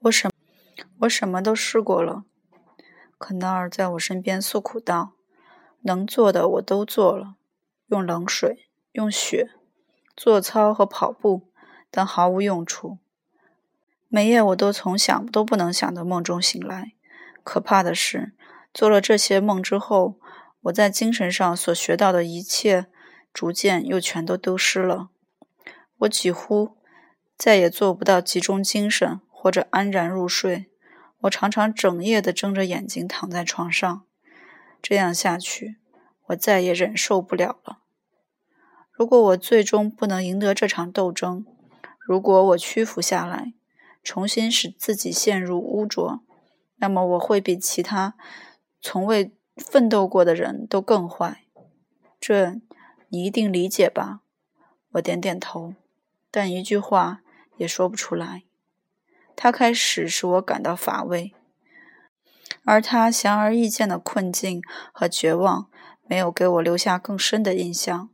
我什我什么都试过了。肯纳尔在我身边诉苦道：“能做的我都做了，用冷水、用血、做操和跑步，但毫无用处。每夜我都从想都不能想的梦中醒来。可怕的是，做了这些梦之后，我在精神上所学到的一切，逐渐又全都丢失了。我几乎再也做不到集中精神或者安然入睡。”我常常整夜的睁着眼睛躺在床上，这样下去，我再也忍受不了了。如果我最终不能赢得这场斗争，如果我屈服下来，重新使自己陷入污浊，那么我会比其他从未奋斗过的人都更坏。这你一定理解吧？我点点头，但一句话也说不出来。他开始使我感到乏味，而他显而易见的困境和绝望没有给我留下更深的印象。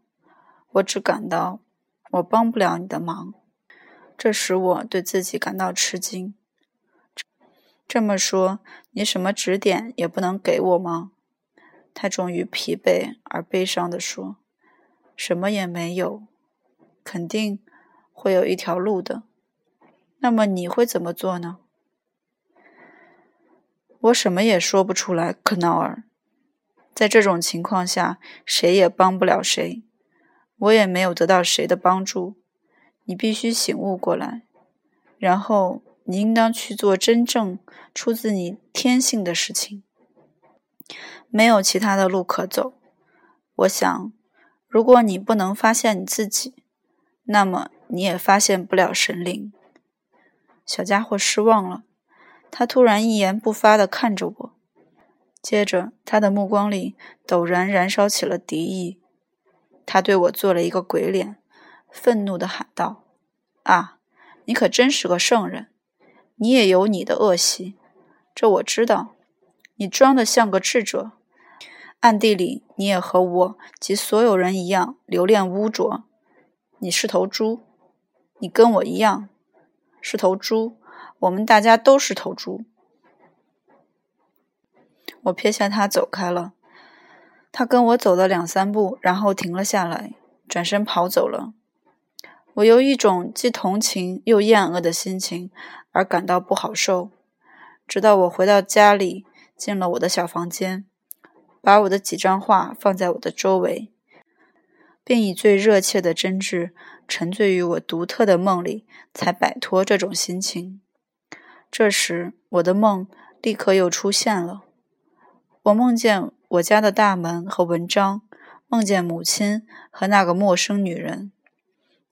我只感到我帮不了你的忙，这使我对自己感到吃惊。这么说，你什么指点也不能给我吗？他终于疲惫而悲伤地说：“什么也没有，肯定会有一条路的。”那么你会怎么做呢？我什么也说不出来，克劳尔。在这种情况下，谁也帮不了谁，我也没有得到谁的帮助。你必须醒悟过来，然后你应当去做真正出自你天性的事情。没有其他的路可走。我想，如果你不能发现你自己，那么你也发现不了神灵。小家伙失望了，他突然一言不发地看着我，接着他的目光里陡然燃烧起了敌意。他对我做了一个鬼脸，愤怒地喊道：“啊，你可真是个圣人！你也有你的恶习，这我知道。你装得像个智者，暗地里你也和我及所有人一样留恋污浊。你是头猪，你跟我一样。”是头猪，我们大家都是头猪。我撇下他走开了，他跟我走了两三步，然后停了下来，转身跑走了。我由一种既同情又厌恶的心情而感到不好受，直到我回到家里，进了我的小房间，把我的几张画放在我的周围，并以最热切的真挚。沉醉于我独特的梦里，才摆脱这种心情。这时，我的梦立刻又出现了。我梦见我家的大门和文章，梦见母亲和那个陌生女人。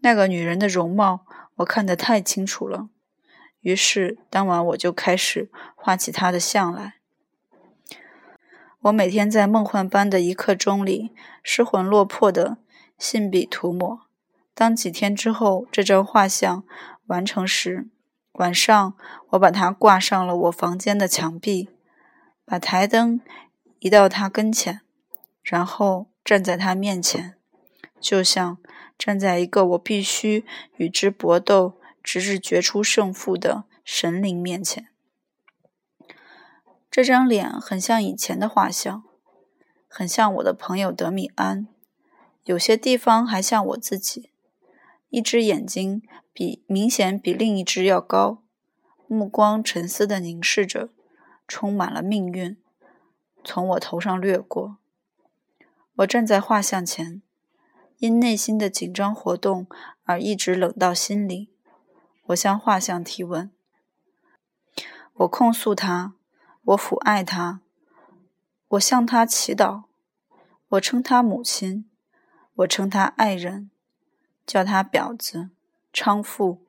那个女人的容貌我看得太清楚了。于是当晚我就开始画起她的像来。我每天在梦幻般的一刻钟里失魂落魄地信笔涂抹。当几天之后这张画像完成时，晚上我把它挂上了我房间的墙壁，把台灯移到他跟前，然后站在他面前，就像站在一个我必须与之搏斗，直至决出胜负的神灵面前。这张脸很像以前的画像，很像我的朋友德米安，有些地方还像我自己。一只眼睛比明显比另一只要高，目光沉思地凝视着，充满了命运，从我头上掠过。我站在画像前，因内心的紧张活动而一直冷到心里。我向画像提问，我控诉他，我抚爱他，我向他祈祷，我称他母亲，我称他爱人。叫他婊子、娼妇，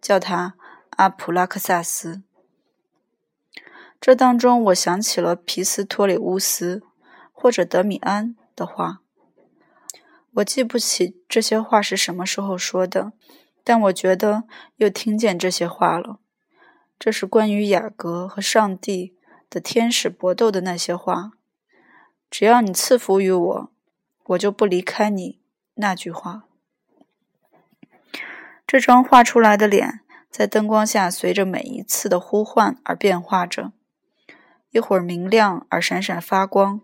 叫他阿普拉克萨斯。这当中，我想起了皮斯托里乌斯或者德米安的话。我记不起这些话是什么时候说的，但我觉得又听见这些话了。这是关于雅各和上帝的天使搏斗的那些话。只要你赐福于我，我就不离开你。那句话。这张画出来的脸在灯光下随着每一次的呼唤而变化着，一会儿明亮而闪闪发光，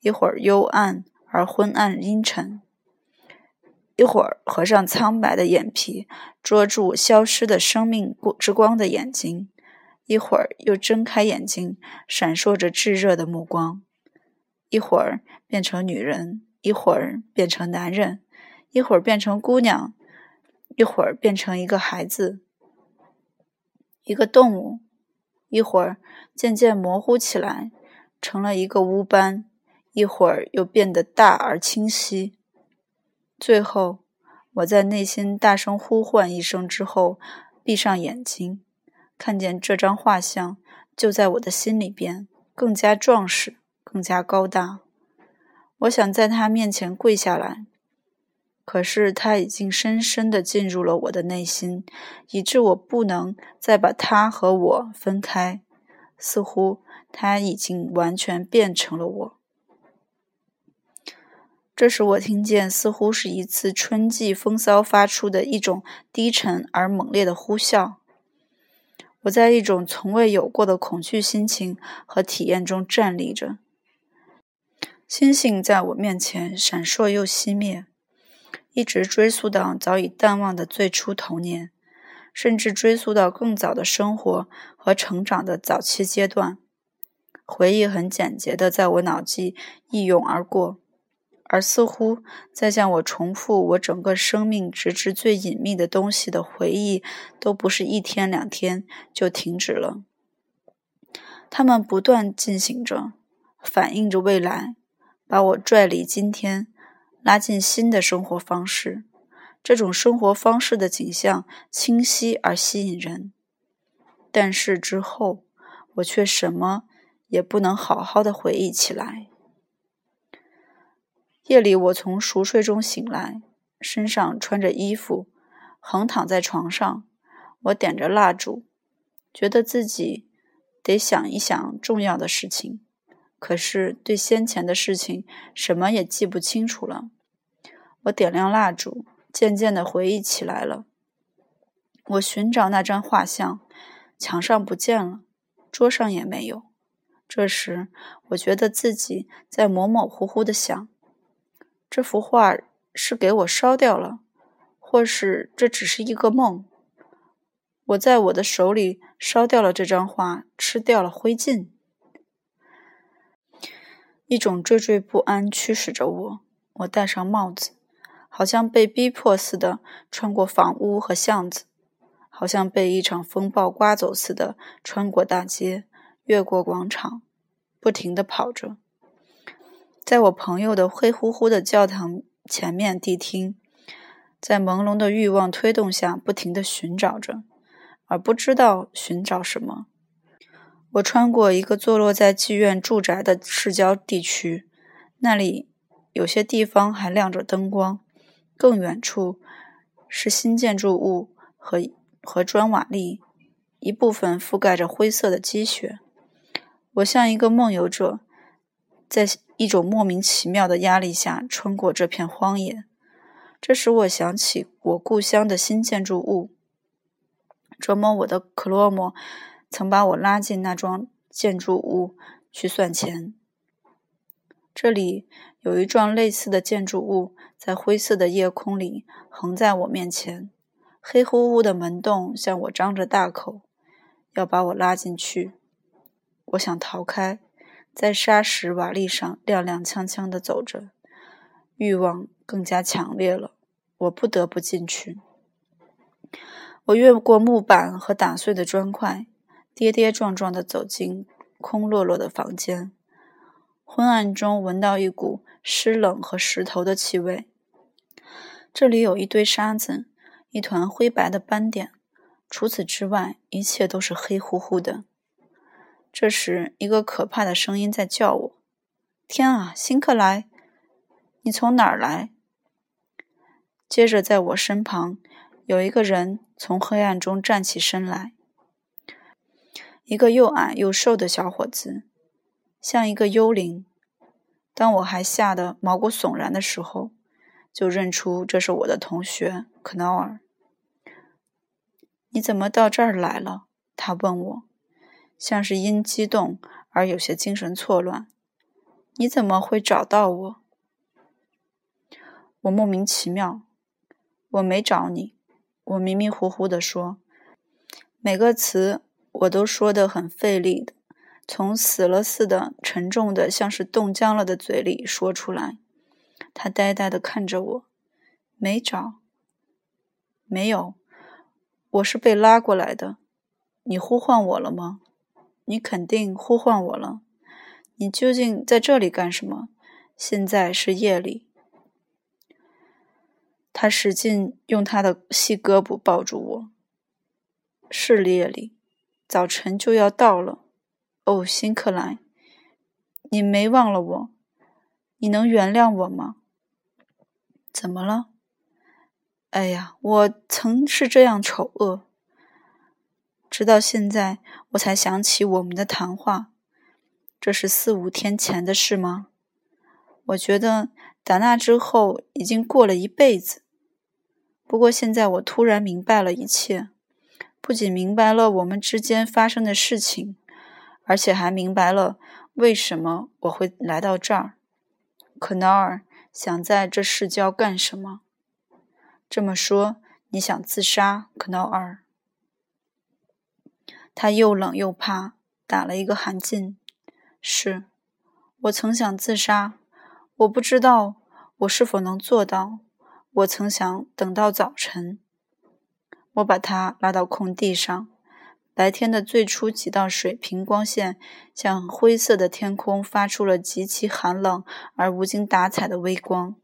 一会儿幽暗而昏暗阴沉，一会儿合上苍白的眼皮，捉住消失的生命之光的眼睛，一会儿又睁开眼睛，闪烁着炙热的目光，一会儿变成女人，一会儿变成男人，一会儿变成姑娘，一会儿变成一个孩子。一个动物，一会儿渐渐模糊起来，成了一个乌斑；一会儿又变得大而清晰。最后，我在内心大声呼唤一声之后，闭上眼睛，看见这张画像就在我的心里边，更加壮实，更加高大。我想在他面前跪下来。可是他已经深深地进入了我的内心，以致我不能再把他和我分开。似乎他已经完全变成了我。这时，我听见似乎是一次春季风骚发出的一种低沉而猛烈的呼啸。我在一种从未有过的恐惧心情和体验中站立着，星星在我面前闪烁又熄灭。一直追溯到早已淡忘的最初童年，甚至追溯到更早的生活和成长的早期阶段。回忆很简洁的在我脑际一涌而过，而似乎在向我重复我整个生命直至最隐秘的东西的回忆，都不是一天两天就停止了。它们不断进行着，反映着未来，把我拽离今天。拉近新的生活方式，这种生活方式的景象清晰而吸引人。但是之后，我却什么也不能好好的回忆起来。夜里，我从熟睡中醒来，身上穿着衣服，横躺在床上。我点着蜡烛，觉得自己得想一想重要的事情。可是，对先前的事情什么也记不清楚了。我点亮蜡烛，渐渐地回忆起来了。我寻找那张画像，墙上不见了，桌上也没有。这时，我觉得自己在模模糊糊地想：这幅画是给我烧掉了，或是这只是一个梦？我在我的手里烧掉了这张画，吃掉了灰烬。一种惴惴不安驱使着我。我戴上帽子，好像被逼迫似的穿过房屋和巷子，好像被一场风暴刮走似的穿过大街，越过广场，不停地跑着。在我朋友的黑乎乎的教堂前面谛听，在朦胧的欲望推动下，不停地寻找着，而不知道寻找什么。我穿过一个坐落在妓院住宅的市郊地区，那里有些地方还亮着灯光，更远处是新建筑物和和砖瓦砾，一部分覆盖着灰色的积雪。我像一个梦游者，在一种莫名其妙的压力下穿过这片荒野，这使我想起我故乡的新建筑物。折磨我的克洛莫。曾把我拉进那幢建筑物去算钱。这里有一幢类似的建筑物，在灰色的夜空里横在我面前，黑乎乎的门洞向我张着大口，要把我拉进去。我想逃开，在沙石瓦砾上踉踉跄跄地走着，欲望更加强烈了。我不得不进去。我越过木板和打碎的砖块。跌跌撞撞地走进空落落的房间，昏暗中闻到一股湿冷和石头的气味。这里有一堆沙子，一团灰白的斑点。除此之外，一切都是黑乎乎的。这时，一个可怕的声音在叫我：“天啊，辛克莱，你从哪儿来？”接着，在我身旁，有一个人从黑暗中站起身来。一个又矮又瘦的小伙子，像一个幽灵。当我还吓得毛骨悚然的时候，就认出这是我的同学克劳尔。你怎么到这儿来了？他问我，像是因激动而有些精神错乱。你怎么会找到我？我莫名其妙。我没找你。我迷迷糊糊地说，每个词我都说得很费力的，从死了似的沉重的，像是冻僵了的嘴里说出来。他呆呆地看着我，没找。没有，我是被拉过来的。你呼唤我了吗？你肯定呼唤我了。你究竟在这里干什么？现在是夜里。他使劲用他的细胳膊抱住我。是夜里，早晨就要到了。哦，辛克莱，你没忘了我？你能原谅我吗？怎么了？哎呀，我曾是这样丑恶。直到现在，我才想起我们的谈话。这是四五天前的事吗？我觉得打那之后已经过了一辈子。不过现在我突然明白了一切，不仅明白了我们之间发生的事情，而且还明白了为什么我会来到这儿。可劳尔想在这市郊干什么？这么说，你想自杀，可劳尔？他又冷又怕，打了一个寒噤。是，我曾想自杀，我不知道我是否能做到。我曾想等到早晨。我把他拉到空地上，白天的最初几道水平光线向灰色的天空发出了极其寒冷而无精打采的微光。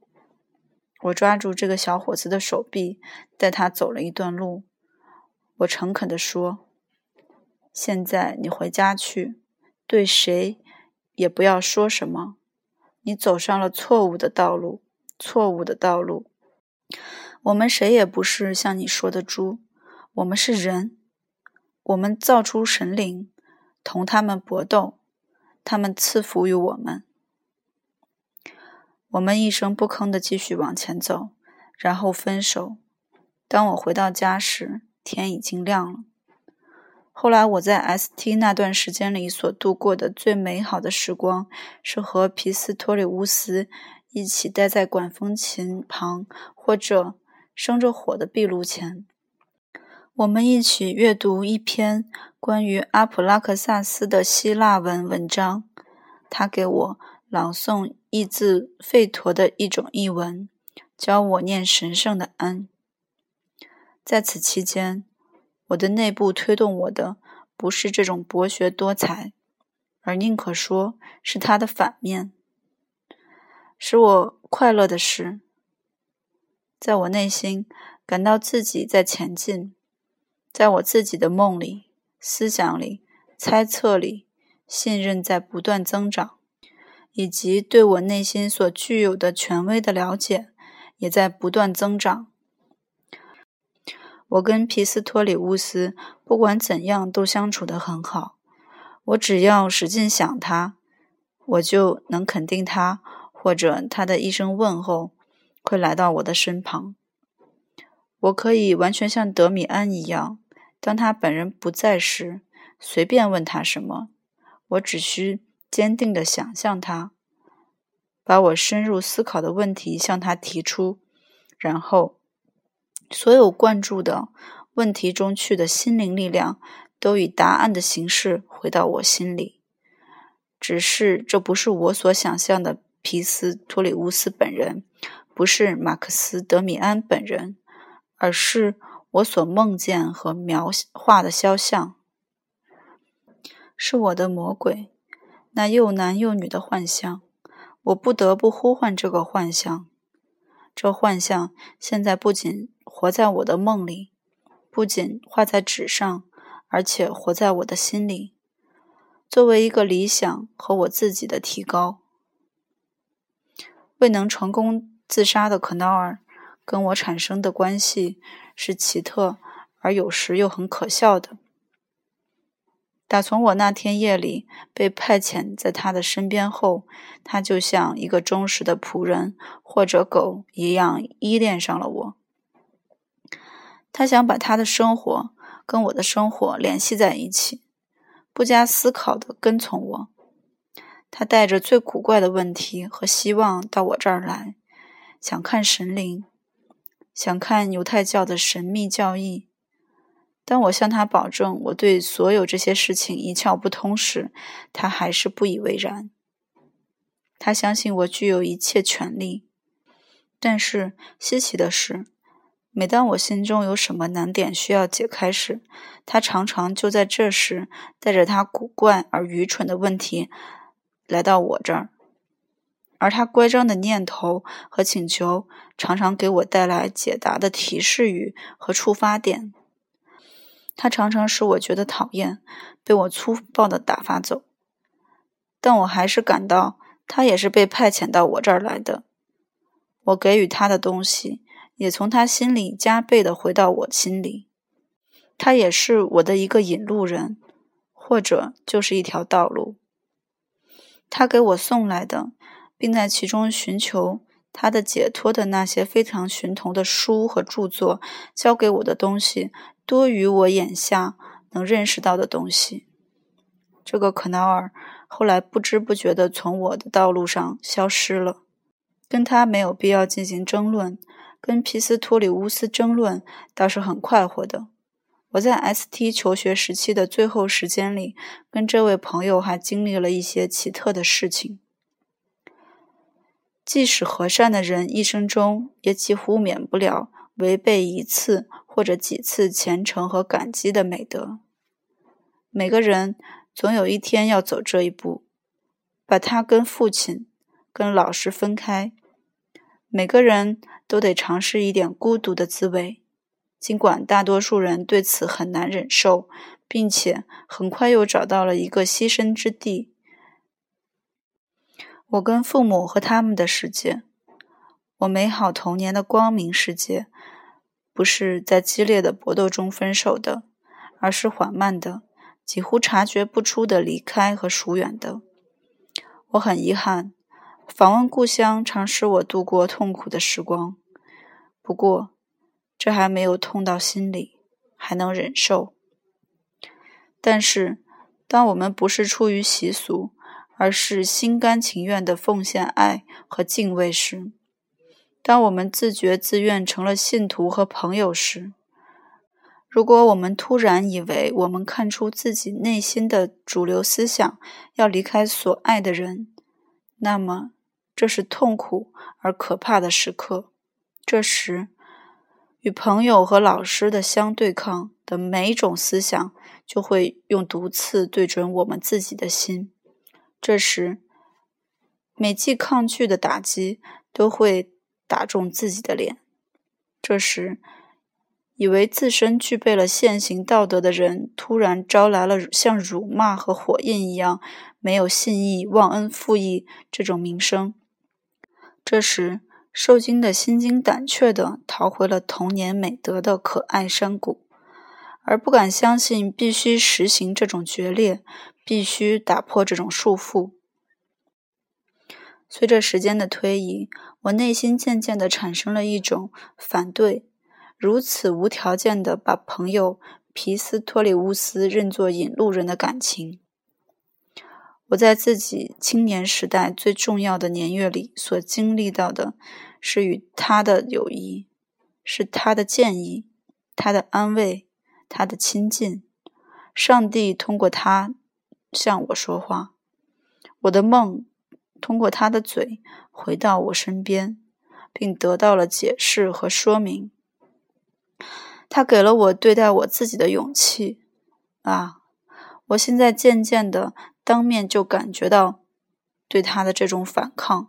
我抓住这个小伙子的手臂，带他走了一段路。我诚恳地说：“现在你回家去，对谁也不要说什么。你走上了错误的道路，错误的道路。我们谁也不是像你说的猪，我们是人。我们造出神灵，同他们搏斗，他们赐福于我们。”我们一声不吭地继续往前走，然后分手。当我回到家时，天已经亮了。后来我在 S.T 那段时间里所度过的最美好的时光，是和皮斯托里乌斯一起待在管风琴旁，或者生着火的壁炉前。我们一起阅读一篇关于阿普拉克萨斯的希腊文文章，他给我朗诵。译自吠陀的一种译文，教我念神圣的安。在此期间，我的内部推动我的不是这种博学多才，而宁可说是它的反面。使我快乐的是，在我内心感到自己在前进，在我自己的梦里、思想里、猜测里，信任在不断增长。以及对我内心所具有的权威的了解，也在不断增长。我跟皮斯托里乌斯不管怎样都相处得很好。我只要使劲想他，我就能肯定他，或者他的一声问候会来到我的身旁。我可以完全像德米安一样，当他本人不在时，随便问他什么，我只需。坚定地想象他，把我深入思考的问题向他提出，然后所有灌注的问题中去的心灵力量都以答案的形式回到我心里。只是这不是我所想象的皮斯托里乌斯本人，不是马克思德米安本人，而是我所梦见和描画的肖像，是我的魔鬼。那又男又女的幻象，我不得不呼唤这个幻象。这幻象现在不仅活在我的梦里，不仅画在纸上，而且活在我的心里，作为一个理想和我自己的提高。未能成功自杀的可劳尔，跟我产生的关系是奇特而有时又很可笑的。打从我那天夜里被派遣在他的身边后，他就像一个忠实的仆人或者狗一样依恋上了我。他想把他的生活跟我的生活联系在一起，不加思考地跟从我。他带着最古怪的问题和希望到我这儿来，想看神灵，想看犹太教的神秘教义。当我向他保证我对所有这些事情一窍不通时，他还是不以为然。他相信我具有一切权利，但是稀奇的是，每当我心中有什么难点需要解开时，他常常就在这时带着他古怪而愚蠢的问题来到我这儿，而他乖张的念头和请求常常给我带来解答的提示语和触发点。他常常使我觉得讨厌，被我粗暴的打发走，但我还是感到他也是被派遣到我这儿来的。我给予他的东西，也从他心里加倍的回到我心里。他也是我的一个引路人，或者就是一条道路。他给我送来的，并在其中寻求他的解脱的那些非常寻同的书和著作，交给我的东西。多于我眼下能认识到的东西。这个可纳尔后来不知不觉地从我的道路上消失了。跟他没有必要进行争论，跟皮斯托里乌斯争论倒是很快活的。我在 S.T 求学时期的最后时间里，跟这位朋友还经历了一些奇特的事情。即使和善的人一生中也几乎免不了违背一次。或者几次虔诚和感激的美德，每个人总有一天要走这一步，把他跟父亲、跟老师分开。每个人都得尝试一点孤独的滋味，尽管大多数人对此很难忍受，并且很快又找到了一个栖身之地。我跟父母和他们的世界，我美好童年的光明世界。不是在激烈的搏斗中分手的，而是缓慢的、几乎察觉不出的离开和疏远的。我很遗憾，访问故乡常使我度过痛苦的时光。不过，这还没有痛到心里，还能忍受。但是，当我们不是出于习俗，而是心甘情愿的奉献爱和敬畏时，当我们自觉自愿成了信徒和朋友时，如果我们突然以为我们看出自己内心的主流思想要离开所爱的人，那么这是痛苦而可怕的时刻。这时，与朋友和老师的相对抗的每种思想就会用毒刺对准我们自己的心。这时，每记抗拒的打击都会。打中自己的脸。这时，以为自身具备了现行道德的人，突然招来了像辱骂和火焰一样没有信义、忘恩负义这种名声。这时，受惊的心惊胆怯地逃回了童年美德的可爱山谷，而不敢相信必须实行这种决裂，必须打破这种束缚。随着时间的推移，我内心渐渐地产生了一种反对如此无条件地把朋友皮斯托里乌斯认作引路人的感情。我在自己青年时代最重要的年月里所经历到的，是与他的友谊，是他的建议，他的安慰，他的亲近。上帝通过他向我说话，我的梦。通过他的嘴回到我身边，并得到了解释和说明。他给了我对待我自己的勇气。啊，我现在渐渐的当面就感觉到对他的这种反抗。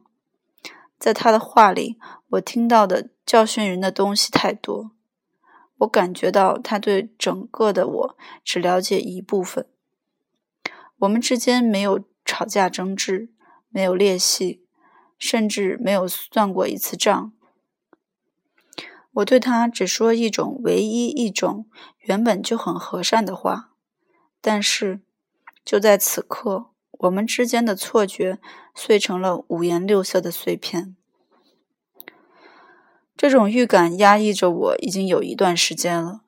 在他的话里，我听到的教训人的东西太多。我感觉到他对整个的我只了解一部分。我们之间没有吵架争执。没有裂隙，甚至没有算过一次账。我对他只说一种唯一一种原本就很和善的话，但是就在此刻，我们之间的错觉碎成了五颜六色的碎片。这种预感压抑着我已经有一段时间了，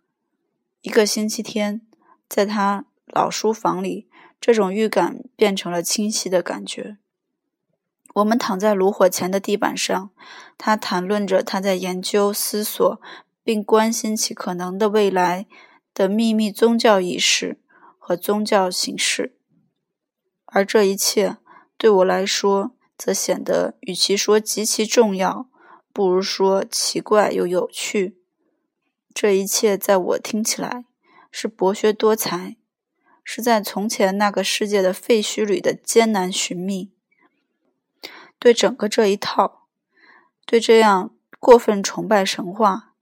一个星期天，在他老书房里，这种预感变成了清晰的感觉。我们躺在炉火前的地板上，他谈论着他在研究、思索，并关心其可能的未来的秘密宗教仪式和宗教形式，而这一切对我来说，则显得与其说极其重要，不如说奇怪又有趣。这一切在我听起来是博学多才，是在从前那个世界的废墟里的艰难寻觅。对整个这一套，对这样过分崇拜神话，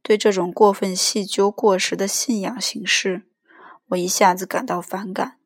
对这种过分细究过时的信仰形式，我一下子感到反感。